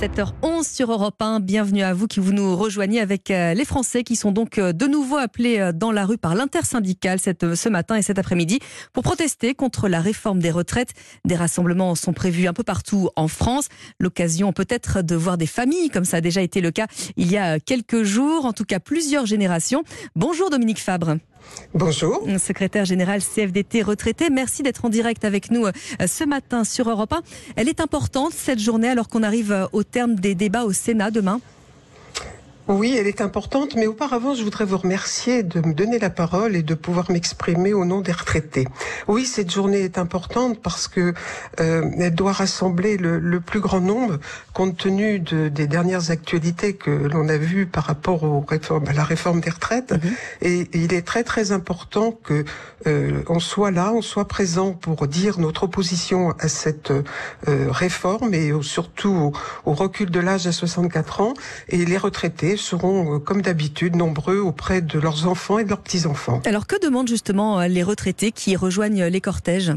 7h11 sur Europe 1. Bienvenue à vous qui vous nous rejoignez avec euh, les Français qui sont donc euh, de nouveau appelés euh, dans la rue par l'intersyndicale ce matin et cet après-midi pour protester contre la réforme des retraites. Des rassemblements sont prévus un peu partout en France. L'occasion peut-être de voir des familles comme ça a déjà été le cas il y a quelques jours, en tout cas plusieurs générations. Bonjour Dominique Fabre. Bonjour. Secrétaire général CFDT retraité, merci d'être en direct avec nous euh, ce matin sur Europe 1. Elle est importante cette journée alors qu'on arrive euh, au terme des débats au Sénat demain. Oui, elle est importante, mais auparavant, je voudrais vous remercier de me donner la parole et de pouvoir m'exprimer au nom des retraités. Oui, cette journée est importante parce que euh, elle doit rassembler le, plus grand nombre, compte tenu de, des dernières actualités que l'on a vues par rapport aux réformes, à la réforme des retraites. Mhm. Et, il est très très important que euh, on soit là, on soit présent pour dire notre opposition à cette euh, réforme et surtout au, au recul de l'âge à 64 ans. Et les retraités seront, euh, comme d'habitude, nombreux auprès de leurs enfants et de leurs petits-enfants. Alors que demandent justement euh, les retraités qui rejoignent les cortèges?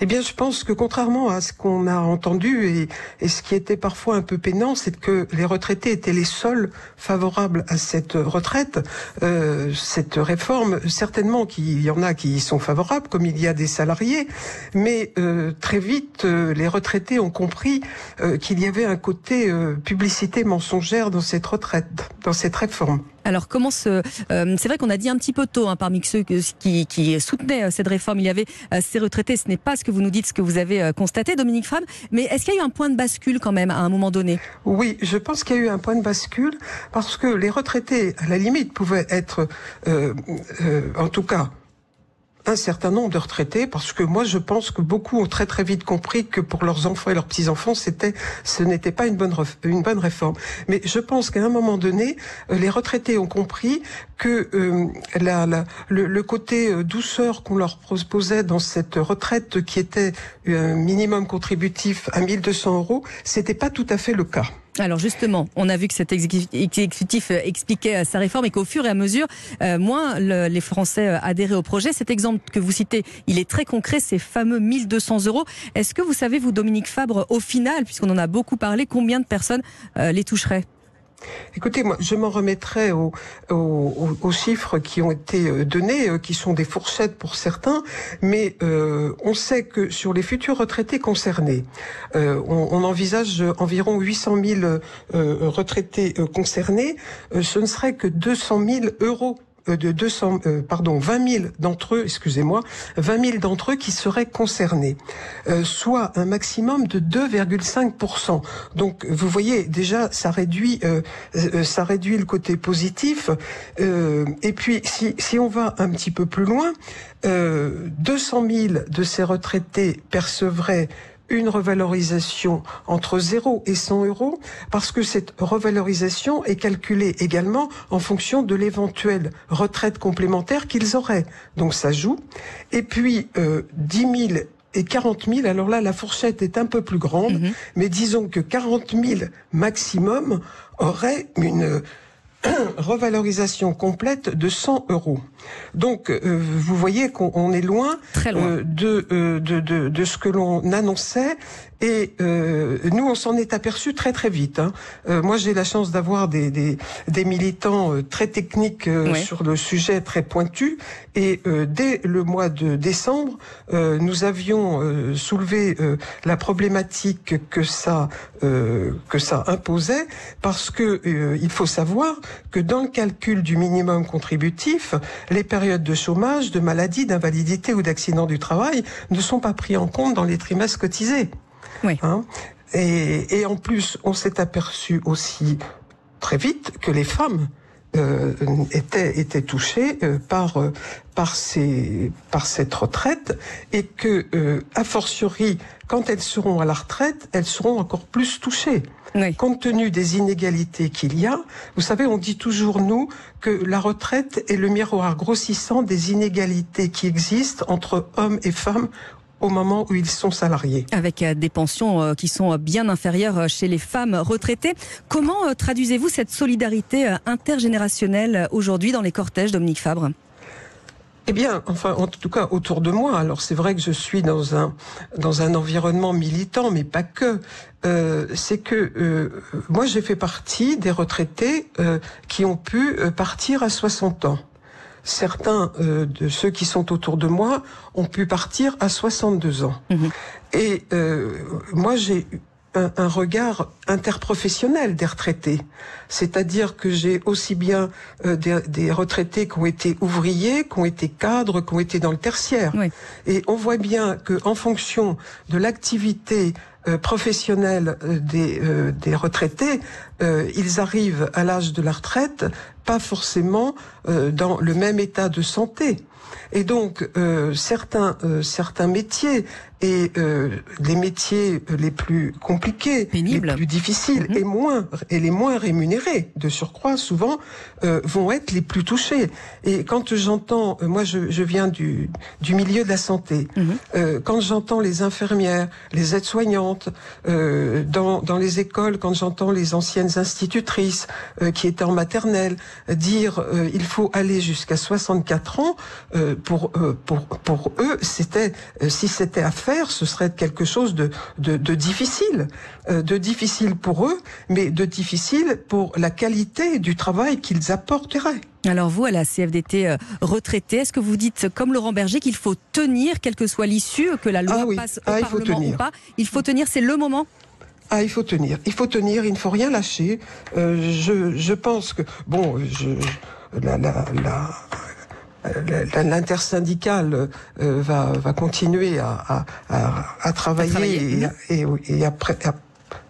Eh bien, je pense que contrairement à ce qu'on a entendu et, ce qui était parfois un peu pénant, c'est que les retraités étaient les seuls favorables à cette retraite, euh, cette réforme. Certainement qu'il y en a qui y sont favorables, comme il y a des salariés, mais euh, très vite, euh, les retraités ont compris euh, qu'il y avait un côté publicité mensongère dans cette retraite, dans cette réforme. Alors comment se... Euh, c'est vrai qu'on a dit un petit peu tôt hein, parmi ceux qui, soutenaient euh, cette réforme, il y avait euh, ces retraités. Ce n'est pas ce que vous nous dites, ce que vous avez constaté, Dominique Fram. Mais est-ce qu'il y a eu un point de bascule quand même à un moment donné? Oui, je pense qu'il y a eu un point de bascule parce que les retraités, à la limite, pouvaient être, en tout cas, un certain nombre de retraités, parce que moi je pense que beaucoup ont très très vite compris que pour leurs enfants et leurs petits enfants, c'était, ce n'était pas une bonne une bonne réforme. Mais je pense qu'à un moment donné, euh, les retraités ont compris que euh, le, côté euh, douceur qu'on leur proposait dans cette retraite, qui était un minimum contributif à 1200 euros, c'était pas tout à fait le cas. Alors justement, on a vu que cet exécutif euh, expliquait euh, sa réforme et qu'au fur et à mesure, euh, moins les Français adhéraient au projet. Cet exemple que vous citez, il est très concret, ces fameux 1200 euros. Est-ce que vous savez, vous, Dominique Fabre, au final, puisqu'on en a beaucoup parlé, combien de personnes les toucheraient? Écoutez, moi, je m'en remettrai aux, chiffres qui ont été euh, donnés, euh, qui sont des fourchettes pour certains, mais euh, on sait que sur les futurs retraités concernés, on, envisage environ 800 000 retraités concernés. ce ne serait que 200 000 euros euh, de 200, euh, pardon, 20 000 d'entre eux, excusez-moi, 20 000 d'entre eux qui seraient concernés, euh, soit un maximum de 2,5% Donc, vous voyez, déjà, ça réduit, ça réduit le côté positif. et puis, si, si on va un petit peu plus loin, 200 000 de ces retraités percevraient une revalorisation entre 0 et 100 euros parce que cette revalorisation est calculée également en fonction de l'éventuelle retraite complémentaire qu'ils auraient. Donc ça joue. Et puis euh, 10 000 et 40 000, alors là la fourchette est un peu plus grande, mhm. mais disons que 40 000 maximum auraient une revalorisation complète de 100 euros. Donc, euh, vous voyez qu'on est loin, euh, de, euh, de, de, de, ce que l'on annonçait. Et nous, on s'en est aperçu très très vite. Hein. moi, j'ai la chance d'avoir des, des, des, militants très techniques sur le sujet, très pointus. Et dès le mois de décembre, nous avions soulevé la problématique que ça que ça imposait, parce que il faut savoir que dans le calcul du minimum contributif, les périodes de chômage, de maladie, d'invalidité ou d'accident du travail ne sont pas pris en compte dans les trimestres cotisés. Oui. Hein et, et, en plus, on s'est aperçu aussi très vite que les femmes euh, étaient, étaient touchées euh, par euh, par ces par cette retraite et que euh, a fortiori quand elles seront à la retraite, elles seront encore plus touchées. Compte tenu des inégalités qu'il y a, vous savez, on dit toujours, nous, que la retraite est le miroir grossissant des inégalités qui existent entre hommes et femmes au moment où ils sont salariés. Avec euh, des pensions euh, qui sont bien inférieures euh, chez les femmes retraitées. Comment traduisez-vous cette solidarité intergénérationnelle aujourd'hui dans les cortèges, Dominique Fabre? Eh bien, enfin, en tout cas, autour de moi. Alors, c'est vrai que je suis dans un dans un environnement militant, mais pas que. Euh, c'est que euh, moi, j'ai fait partie des retraités euh, qui ont pu euh, partir à 60 ans. Certains euh, de ceux qui sont autour de moi ont pu partir à 62 ans. Mhm. Et moi, j'ai un, un, regard interprofessionnel des retraités. C'est-à-dire que j'ai aussi bien euh, des, des, retraités qui ont été ouvriers, qui ont été cadres, qui ont été dans le tertiaire. Oui. Et on voit bien que en fonction de l'activité euh, professionnelle euh, des, des, retraités, ils arrivent à l'âge de la retraite pas forcément dans le même état de santé. Et donc certains certains métiers et euh, les métiers les plus compliqués, les plus difficiles Mhm. et moins et les moins rémunérés de surcroît souvent euh, vont être les plus touchés. Et quand j'entends, euh, moi je, je viens du, du milieu de la santé, Mhm. euh, quand j'entends les infirmières, les aides-soignantes euh, dans, les écoles, quand j'entends les anciennes institutrices euh, qui étaient en maternelle dire euh, il faut aller jusqu'à 64 ans, euh, pour, eux, c'était si c'était à faire, ce serait quelque chose de, de, difficile, de difficile pour eux, mais de difficile pour la qualité du travail qu'ils apporteraient. Alors vous, à la CFDT euh, retraité, est-ce que vous dites, comme Laurent Berger, qu'il faut tenir, quelle que soit l'issue, que la loi Ah oui. passe au Ah, il faut Parlement tenir. ou pas Il faut tenir, c'est le moment? Ah, il faut tenir. Il faut tenir. Il ne faut rien lâcher. Euh, je, je pense que bon, je, la, la, la la- l'intersyndicale euh, va, va continuer à, à, à, à travailler, travailler. et, et, et à, pré- à-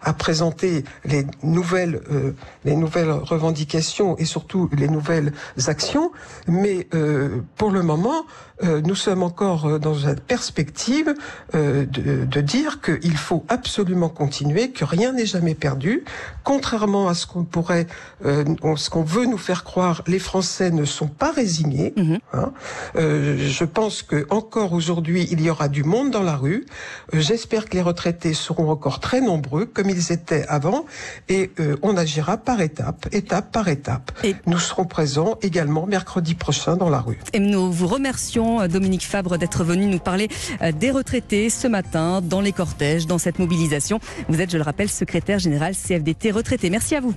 à présenter les nouvelles, euh, les nouvelles revendications et surtout les nouvelles actions. Mais euh, pour le moment, euh, nous sommes encore euh, dans une perspective euh, de, de dire qu'il faut absolument continuer, que rien n'est jamais perdu. Contrairement à ce qu'on pourrait, euh, ce qu'on veut nous faire croire, les Français ne sont pas résignés. Mhm. hein. Euh, je pense que encore aujourd'hui, il y aura du monde dans la rue. J'espère que les retraités seront encore très nombreux, comme ils étaient avant, et euh, on agira par étape, étape par étape. Et- Nous serons présents également mercredi prochain dans la rue. Et nous vous remercions, euh, Dominique Fabre, d'être venu nous parler euh, des retraités ce matin dans les cortèges, dans cette mobilisation. Vous êtes, je le rappelle, secrétaire général CFDT retraité. Merci à vous.